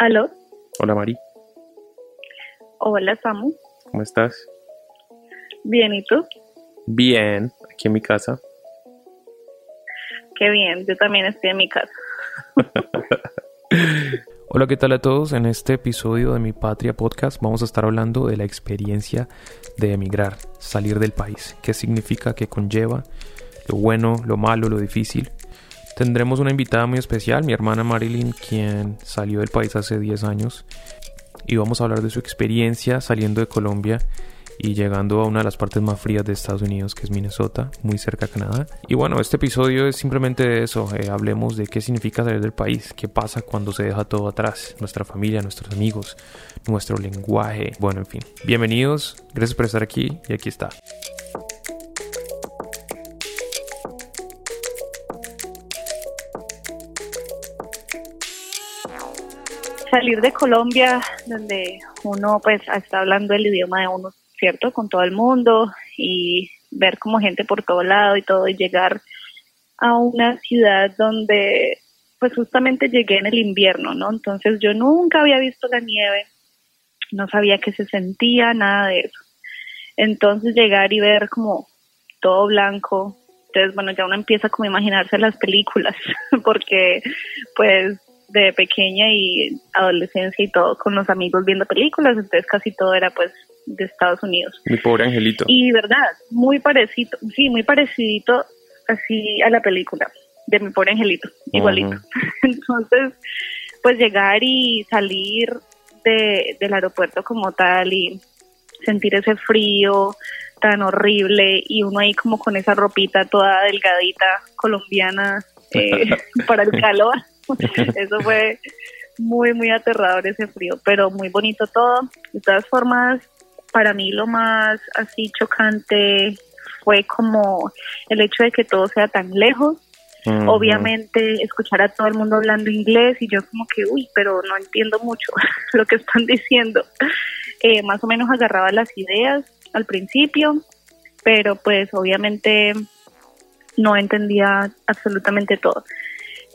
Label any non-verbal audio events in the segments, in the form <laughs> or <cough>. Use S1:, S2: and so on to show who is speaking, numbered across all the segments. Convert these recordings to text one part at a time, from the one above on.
S1: ¿Aló?
S2: Hola Mari,
S1: Hola, Samu.
S2: ¿cómo estás?
S1: Bien, ¿y tú?
S2: Bien, aquí en mi casa.
S1: Qué bien, yo también estoy en mi casa. <laughs>
S2: Hola, ¿qué tal a todos? En este episodio de Mi Patria Podcast vamos a estar hablando de la experiencia de emigrar, salir del país, qué significa, qué conlleva, lo bueno, lo malo, lo difícil. Tendremos una invitada muy especial, mi hermana Marilyn, quien salió del país hace 10 años y vamos a hablar de su experiencia saliendo de Colombia y llegando a una de las partes más frías de Estados Unidos, que es Minnesota, muy cerca de Canadá. Y bueno, este episodio es simplemente de eso, eh, hablemos de qué significa salir del país, qué pasa cuando se deja todo atrás, nuestra familia, nuestros amigos, nuestro lenguaje, bueno, en fin. Bienvenidos, gracias por estar aquí y aquí está.
S1: Salir de Colombia, donde uno pues está hablando el idioma de uno, ¿cierto? Con todo el mundo y ver como gente por todo lado y todo y llegar a una ciudad donde pues justamente llegué en el invierno, ¿no? Entonces yo nunca había visto la nieve, no sabía qué se sentía, nada de eso. Entonces llegar y ver como todo blanco, entonces bueno, ya uno empieza como a imaginarse las películas, <laughs> porque pues de pequeña y adolescencia y todo con los amigos viendo películas, entonces casi todo era pues de Estados Unidos.
S2: Mi pobre angelito.
S1: Y verdad, muy parecido, sí, muy parecidito así a la película de mi pobre angelito, igualito. <laughs> Entonces, pues llegar y salir de, del aeropuerto como tal y sentir ese frío tan horrible y uno ahí como con esa ropita toda delgadita colombiana eh, <laughs> para el calor. <laughs> Eso fue muy, muy aterrador ese frío, pero muy bonito todo. De todas formas, para mí lo más así chocante fue como el hecho de que todo sea tan lejos. Obviamente escuchar a todo el mundo hablando inglés y yo como que, uy, pero no entiendo mucho <laughs> lo que están diciendo. Eh, más o menos agarraba las ideas al principio, pero pues obviamente no entendía absolutamente todo.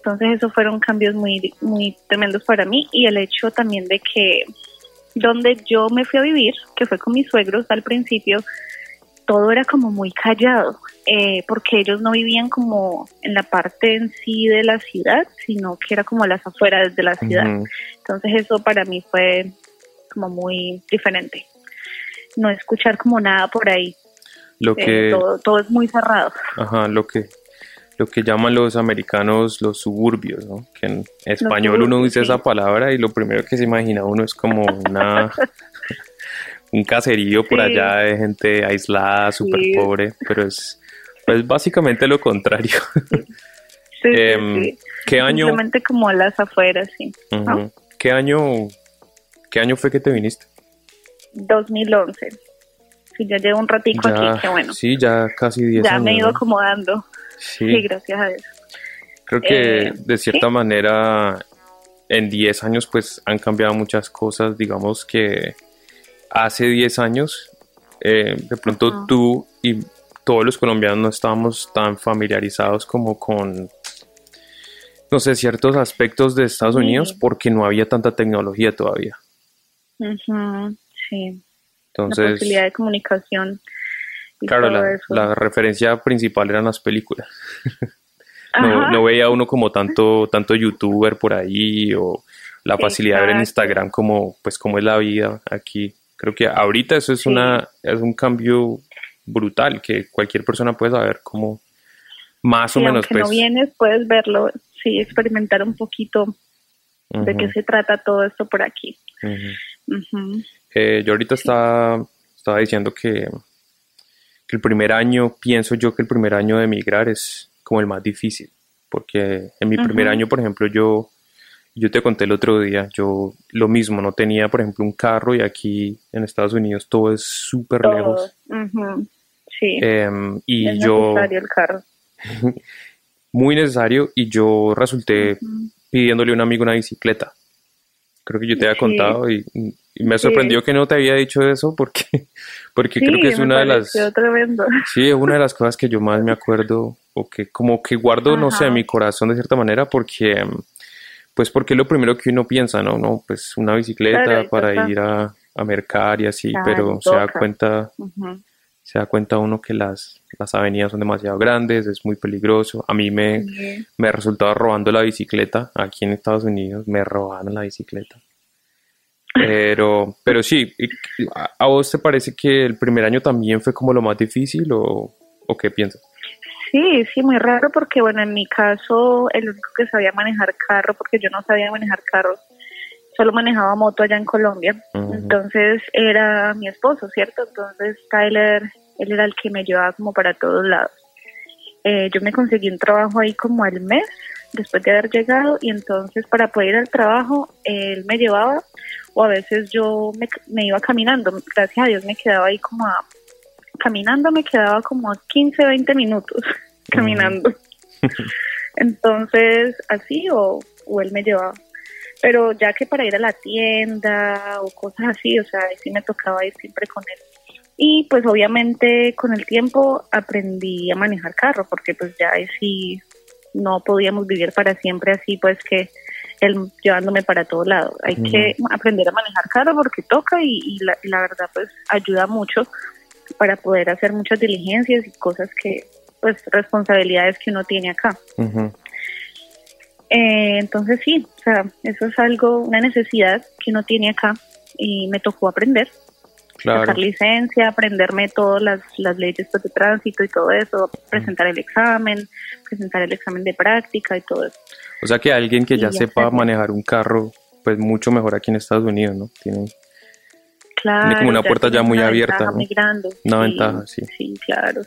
S1: Entonces esos fueron cambios muy, muy tremendos para mí y el hecho también de que donde yo me fui a vivir, que fue con mis suegros al principio, todo era como muy callado, eh, porque ellos no vivían como en la parte en sí de la ciudad, sino que era como a las afueras de la ciudad. Entonces eso para mí fue como muy diferente. No escuchar como nada por ahí,
S2: Lo
S1: eh,
S2: que,
S1: todo, todo es muy cerrado.
S2: ajá, lo que, lo que llaman los americanos los suburbios, ¿no? Que en español uno dice esa palabra y lo primero que se imagina uno es como una <laughs> un caserío por
S1: Sí.
S2: allá de gente aislada, súper
S1: Sí.
S2: pobre, pero es pues básicamente lo contrario. <laughs>
S1: Sí, sí.
S2: ¿Qué año?
S1: Simplemente como a las afueras, sí.
S2: Ujú.
S1: ¿no?
S2: ¿Qué año? ¿Qué año fue que te viniste?
S1: 2011. Sí, ya llevo un ratico aquí, qué bueno.
S2: Sí, ya casi 10
S1: ya
S2: años.
S1: me he ido acomodando.
S2: Sí,
S1: Sí, gracias a Dios.
S2: creo que
S1: eh,
S2: de cierta
S1: sí.
S2: manera en 10 años pues han cambiado muchas cosas. Digamos que hace 10 años eh, de pronto tú y todos los colombianos no estábamos tan familiarizados como con no sé, ciertos aspectos de Estados
S1: Sí.
S2: Unidos porque no había tanta tecnología todavía.
S1: Sí, la
S2: Entonces,
S1: posibilidad de comunicación. Y
S2: claro, la, referencia principal eran las películas. <laughs> No, veía uno como tanto, tanto youtuber por ahí o la facilidad de ver en. Instagram como, pues, cómo es la vida aquí. Creo que ahorita eso es
S1: Sí.
S2: una, es un cambio brutal que cualquier persona puede saber cómo más
S1: Sí,
S2: o menos
S1: aunque
S2: pues.
S1: no vienes, puedes verlo, sí, experimentar un poquito de qué se trata todo esto por aquí.
S2: Eh, yo ahorita estaba, estaba diciendo que, que el primer año, pienso yo que el primer año de emigrar es como el más difícil, porque en mi primer año, por ejemplo, yo, yo te conté el otro día, yo lo mismo, no tenía, por ejemplo, un carro y aquí en Estados Unidos todo es súper lejos.
S1: Sí,
S2: Em, y
S1: es
S2: yo,
S1: necesario el carro. <laughs>
S2: muy necesario, y yo resulté pidiéndole a un amigo una bicicleta. Creo que yo te había
S1: Sí.
S2: contado y, y me
S1: Sí.
S2: sorprendió que no te había dicho eso porque, <laughs> porque
S1: Sí,
S2: creo que es una de las,
S1: tremendo.
S2: sí, es una de las cosas que yo más me acuerdo o que como que guardo, no sé, en mi corazón de cierta manera porque, pues porque es lo primero que uno piensa, ¿no? no pues una bicicleta para ir a, a, mercar y así, pero se da cuenta, se da cuenta uno que las, las avenidas son demasiado grandes, es muy peligroso. A mí me, me resultaba robando la bicicleta aquí en Estados Unidos, me robaron la bicicleta. Pero, pero sí, ¿a vos te parece que el primer año también fue como lo más difícil o, o qué piensas?
S1: Sí, sí, muy raro porque, bueno, en mi caso, el único que sabía manejar carro, porque yo no sabía manejar carro, solo manejaba moto allá en Colombia. Entonces era mi esposo, ¿cierto? Entonces Tyler, él era el que me llevaba como para todos lados. Eh, yo me conseguí un trabajo ahí como al mes después de haber llegado y entonces para poder ir al trabajo él me llevaba o a veces yo me, me iba caminando. Gracias a Dios me quedaba ahí como a caminando me quedaba como 15, 20 minutos <laughs> caminando. Entonces, así o, o él me llevaba. Pero ya que para ir a la tienda o cosas así, o sea, sí me tocaba ir siempre con él. Y pues obviamente con el tiempo aprendí a manejar carro, porque pues ya sí no podíamos vivir para siempre así, pues que él llevándome para todo lado. Hay que aprender a manejar carro porque toca y, la, la, verdad pues ayuda mucho para poder hacer muchas diligencias y cosas que, pues, responsabilidades que uno tiene acá. Eh, entonces sí, o sea, eso es algo, una necesidad que uno tiene acá y me tocó aprender. Sacar licencia, aprenderme todas las, las leyes de tránsito y todo eso, presentar el examen, presentar el examen de práctica y todo eso.
S2: O sea que alguien que ya sepa manejar un carro, pues mucho mejor aquí en Estados Unidos, ¿no? Tiene tiene como una puerta ya muy abierta.
S1: Muy grande.
S2: Una ventaja, sí.
S1: Sí, claro.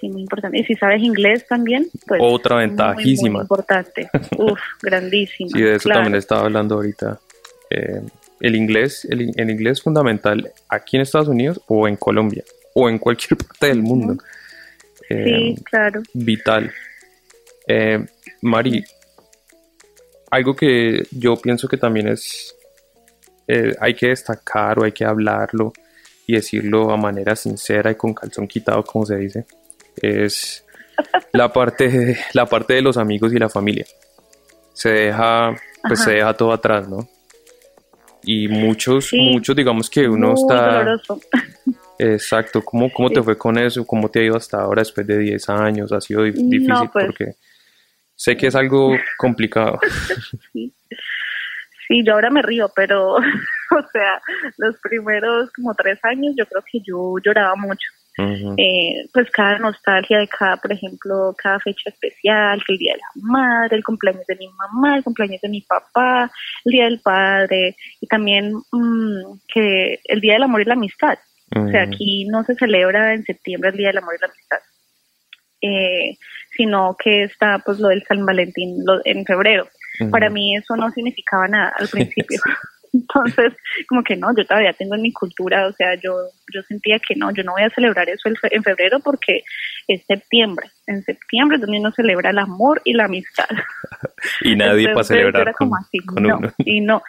S1: Sí, muy importante. Y si sabes inglés también, pues.
S2: Otra ventajísima.
S1: Muy, importante. <laughs> Uf, grandísima.
S2: Sí, de eso también estaba hablando ahorita. Eh, el inglés, el, inglés es fundamental aquí en Estados Unidos o en Colombia o en cualquier <laughs> parte del mundo.
S1: sí, eh, claro.
S2: Vital. Eh, Mari, algo que yo pienso que también es eh, hay que destacar o hay que hablarlo y decirlo a manera sincera y con calzón quitado, como se dice, es <laughs> la parte de, la parte de los amigos y la familia. Se deja, pues se deja todo atrás, ¿no? Y muchos, muchos, digamos que uno está... <laughs> Exacto, ¿Cómo, cómo te fue con eso? ¿Cómo te ha ido hasta ahora después de 10 años? ¿Ha sido difícil? Pues porque sé que es algo complicado. <laughs>
S1: Sí, yo ahora me río, pero, <laughs> o sea, los primeros como tres años yo creo que yo lloraba mucho. Eh, pues cada nostalgia de cada, por ejemplo, cada fecha especial, que el día de la madre, el cumpleaños de mi mamá, el cumpleaños de mi papá, el día del padre y también mmm, que el día del amor y la amistad. O sea, aquí no se celebra en septiembre el día del amor y la amistad, eh, sino que está pues lo del San Valentín en febrero. Para mí eso no significaba nada al <laughs> principio. Entonces, como que no, yo todavía tengo en mi cultura, o sea, yo, yo sentía que no, yo no voy a celebrar eso en febrero porque es septiembre. En septiembre también uno celebra el amor y la amistad. <laughs>
S2: y nadie para celebrar era como así, no,
S1: Y no.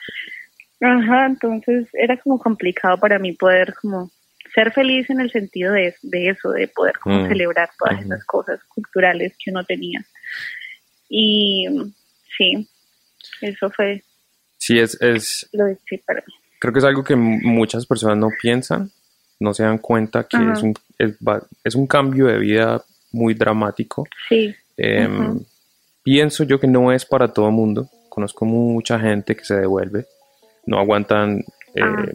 S1: Ajá, entonces era como complicado para mí poder como ser feliz en el sentido de, de eso, de poder como mm, celebrar todas esas cosas culturales que uno tenía. Y sí, eso fue.
S2: Sí, es. es
S1: lo de,
S2: Creo que es algo que muchas personas no piensan, no se dan cuenta que es un, es, un cambio de vida muy dramático.
S1: Sí.
S2: Em, pienso yo que no es para todo el mundo. Conozco mucha gente que se devuelve, no aguantan eh, ah.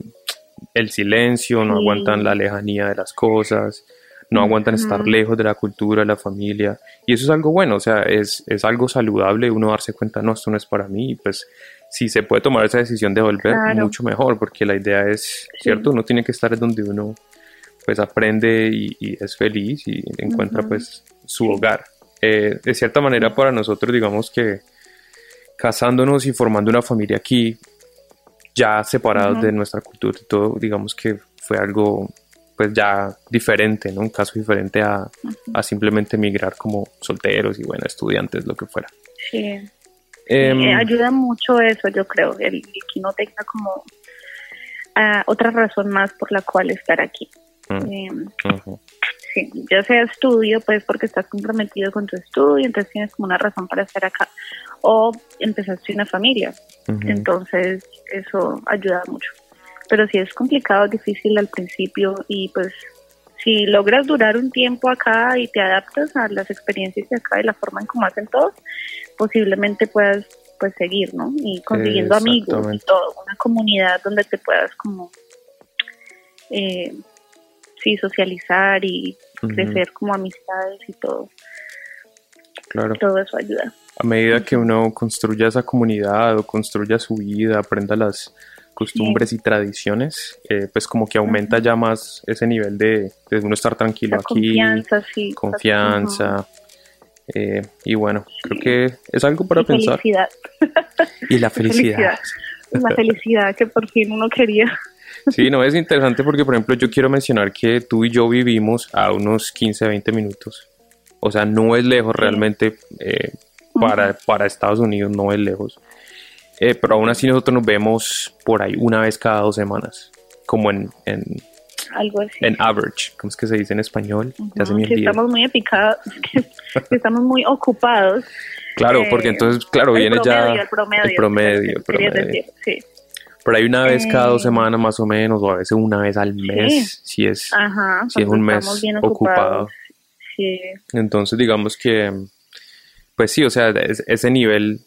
S2: el silencio, no aguantan la lejanía de las cosas, no aguantan estar lejos de la cultura, de la familia, y eso es algo bueno, o sea, es, es algo saludable uno darse cuenta, no, esto no es para mí, y pues si se puede tomar esa decisión de volver, mucho mejor, porque la idea es, ¿cierto? Uno tiene que estar donde uno pues aprende y, es feliz y encuentra pues su hogar. Eh, de cierta manera para nosotros, digamos que casándonos y formando una familia aquí, ya separados de nuestra cultura y todo, digamos que fue algo pues ya diferente, ¿no? Un caso diferente a, simplemente emigrar como solteros y bueno, estudiantes, lo que fuera.
S1: Sí. Em, eh, ayuda mucho eso, yo creo, el, que no tenga como ah, otra razón más por la cual estar aquí. Mm, em, sí, ya sea estudio, pues porque estás comprometido con tu estudio, entonces tienes como una razón para estar acá, o empezaste una familia, entonces eso ayuda mucho. Pero sí es complicado, difícil al principio y pues si logras durar un tiempo acá y te adaptas a las experiencias de acá y la forma en cómo hacen todos, posiblemente puedas pues seguir, ¿no? Y consiguiendo amigos y todo, una comunidad donde te puedas como eh, sí socializar y crecer como amistades y todo.
S2: Claro.
S1: Todo eso ayuda.
S2: A medida que uno construya esa comunidad o construya su vida, aprenda las costumbres y tradiciones, eh, pues como que aumenta ya más ese nivel de, de uno estar tranquilo aquí.
S1: Confianza, sí.
S2: Confianza. Eh, y bueno, creo que es algo para
S1: y
S2: pensar.
S1: Felicidad.
S2: Y la <laughs> felicidad.
S1: La felicidad que por fin uno quería.
S2: Sí, no, es interesante porque, por ejemplo, yo quiero mencionar que tú y yo vivimos a unos 15, 20 minutos. O sea, no es lejos realmente eh, para, para Estados Unidos, no es lejos. Eh, pero aún así nosotros nos vemos por ahí una vez cada dos semanas, como en, en,
S1: Algo así.
S2: en average, ¿cómo es que se dice en español? Me
S1: que estamos muy <laughs> que estamos muy ocupados.
S2: Claro,
S1: eh,
S2: porque entonces, claro, viene
S1: promedio,
S2: ya
S1: el promedio,
S2: el promedio, el promedio.
S1: decir, sí.
S2: Por ahí una vez cada dos
S1: Eh,
S2: semanas más o menos, o a veces una vez al mes, si es,
S1: Ajá,
S2: si es un mes
S1: bien
S2: ocupado.
S1: Sí,
S2: Entonces, digamos que, pues sí, o sea, es- ese nivel,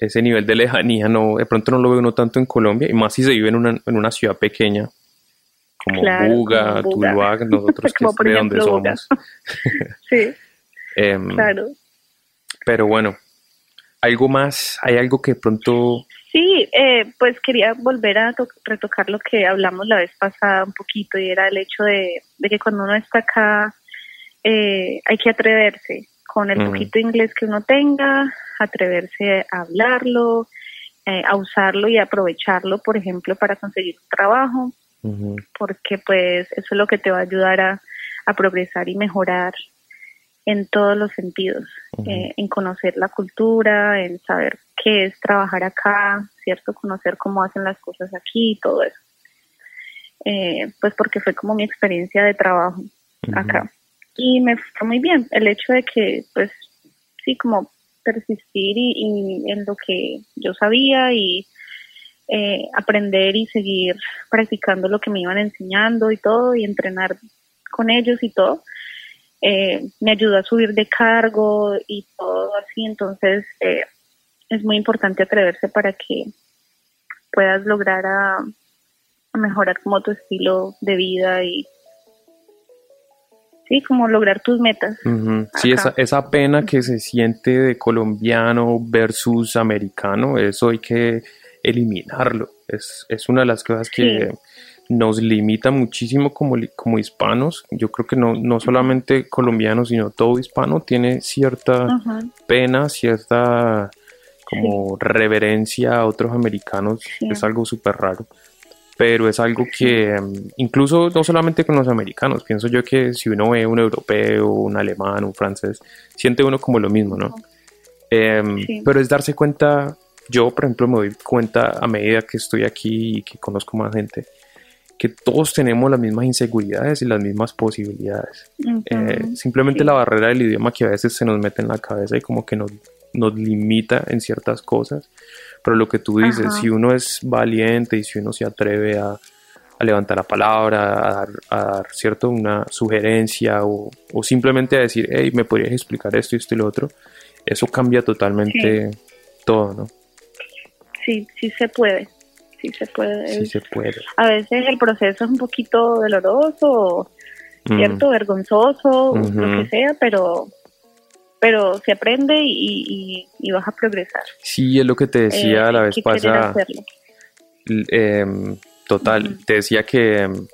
S2: ese nivel de lejanía, no, de pronto no lo ve uno tanto en Colombia, y más si se vive en una, en una ciudad pequeña, como
S1: Claro,
S2: Buga,
S1: como Buga.
S2: Tuluá, <laughs> nosotros que es de donde somos. <laughs>
S1: sí, <laughs>
S2: Em,
S1: claro.
S2: Pero bueno, algo más, hay algo que de pronto,
S1: Sí, eh, pues quería volver a to- retocar lo que hablamos la vez pasada un poquito y era el hecho de, de que cuando uno está acá eh, hay que atreverse con el poquito inglés que uno tenga, atreverse a hablarlo, eh, a usarlo y aprovecharlo, por ejemplo, para conseguir un trabajo, porque pues eso es lo que te va a ayudar a, a progresar y mejorar en todos los sentidos, eh, en conocer la cultura, en saber qué es trabajar acá, ¿cierto? Conocer cómo hacen las cosas aquí y todo eso. Eh, pues porque fue como mi experiencia de trabajo acá. Y me fue muy bien el hecho de que, pues, sí, como persistir y, y en lo que yo sabía y eh, aprender y seguir practicando lo que me iban enseñando y todo y entrenar con ellos y todo. Eh, me ayudó a subir de cargo y todo así, entonces eh, es muy importante atreverse para que puedas lograr a, a mejorar como tu estilo de vida y sí, como lograr tus metas.
S2: Sí, esa, esa pena que se siente de colombiano versus americano, eso hay que eliminarlo. Es, es una de las cosas que nos limita muchísimo como, como hispanos. Yo creo que no, no solamente colombianos, sino todo hispano tiene cierta pena, cierta como reverencia a otros americanos.
S1: Sí.
S2: Es algo súper raro. Pero es algo que mm, incluso no solamente con los americanos, pienso yo que si uno ve un europeo, un alemán, un francés, siente uno como lo mismo, ¿no? Em,
S1: Sí.
S2: Pero es darse cuenta, yo por ejemplo me doy cuenta a medida que estoy aquí y que conozco más gente, que todos tenemos las mismas inseguridades y las mismas posibilidades.
S1: ujú,
S2: Eh, simplemente
S1: sí.
S2: la barrera del idioma que a veces se nos mete en la cabeza y como que nos, nos limita en ciertas cosas. Pero lo que tú dices,
S1: Ajá.
S2: si uno es valiente y si uno se atreve a, a levantar la palabra, a dar, a dar, ¿cierto? una sugerencia o, o simplemente a decir, hey, ¿me podrías explicar esto y esto y lo otro? Eso cambia totalmente todo, ¿no?
S1: Sí, sí se puede, sí se puede.
S2: Sí se puede.
S1: A veces el proceso es un poquito doloroso,
S2: Mm,
S1: cierto, vergonzoso, lo que sea, pero pero se aprende y, y, y vas a progresar.
S2: Sí, es lo que te decía
S1: Eh,
S2: la vez pasada. L- em, total,
S1: Ujú.
S2: te decía que em,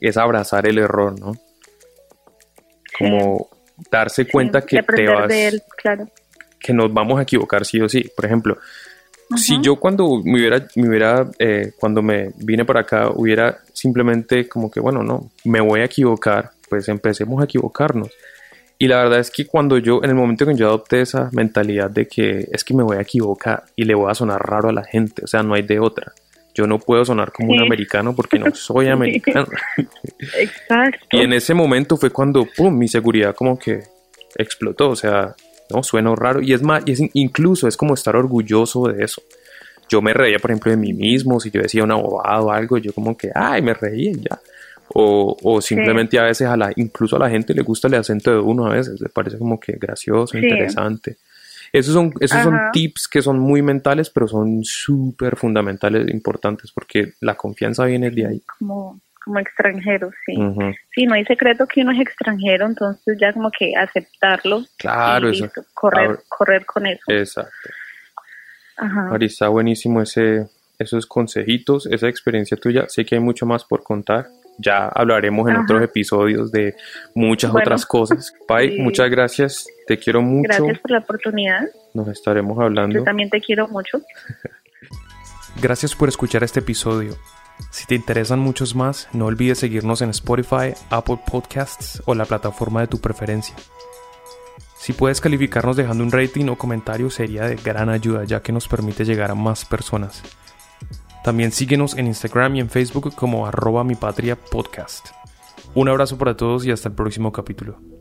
S2: es abrazar el error, ¿no? Como darse cuenta
S1: Sí,
S2: que te vas,
S1: de él, claro.
S2: que nos vamos a equivocar sí o sí. Por ejemplo, si yo cuando me hubiera, me hubiera eh, cuando me vine para acá, hubiera simplemente como que, bueno, no, me voy a equivocar, pues empecemos a equivocarnos. Y la verdad es que cuando yo, en el momento en que yo adopté esa mentalidad de que es que me voy a equivocar y le voy a sonar raro a la gente, o sea, no hay de otra. Yo no puedo sonar como un americano porque no soy <laughs> americano.
S1: Exacto.
S2: y en ese momento fue cuando, pum, mi seguridad como que explotó. O sea, no, suena raro. Y es más, y es, incluso es como estar orgulloso de eso. Yo me reía, por ejemplo, de mí mismo. Si yo decía un abogado o algo, yo como que, ay, me reía y ya. O, o simplemente a veces a la, incluso a la gente le gusta el acento de uno a veces, le parece como que gracioso, interesante. Esos son, esos son tips que son muy mentales, pero son súper fundamentales e importantes porque la confianza viene de ahí.
S1: Como, como extranjero, sí. Sí, no hay secreto que uno es extranjero, entonces ya como que aceptarlo.
S2: Claro, eso.
S1: Correr, correr con eso.
S2: Exacto. Ajá. Ari, está buenísimo ese, esos consejitos, esa experiencia tuya. Sé que hay mucho más por contar ya hablaremos en otros episodios de muchas otras cosas. <laughs> Pai, muchas gracias, te quiero mucho.
S1: Gracias por la oportunidad.
S2: Nos estaremos hablando.
S1: Yo también te quiero mucho. <laughs>
S2: gracias por escuchar este episodio. Si te interesan muchos más, no olvides seguirnos en Spotify, Apple Podcasts o la plataforma de tu preferencia. Si puedes calificarnos dejando un rating o comentario sería de gran ayuda ya que nos permite llegar a más personas. También síguenos en Instagram y en Facebook como arroba mi patria podcast. Un abrazo para todos y hasta el próximo capítulo.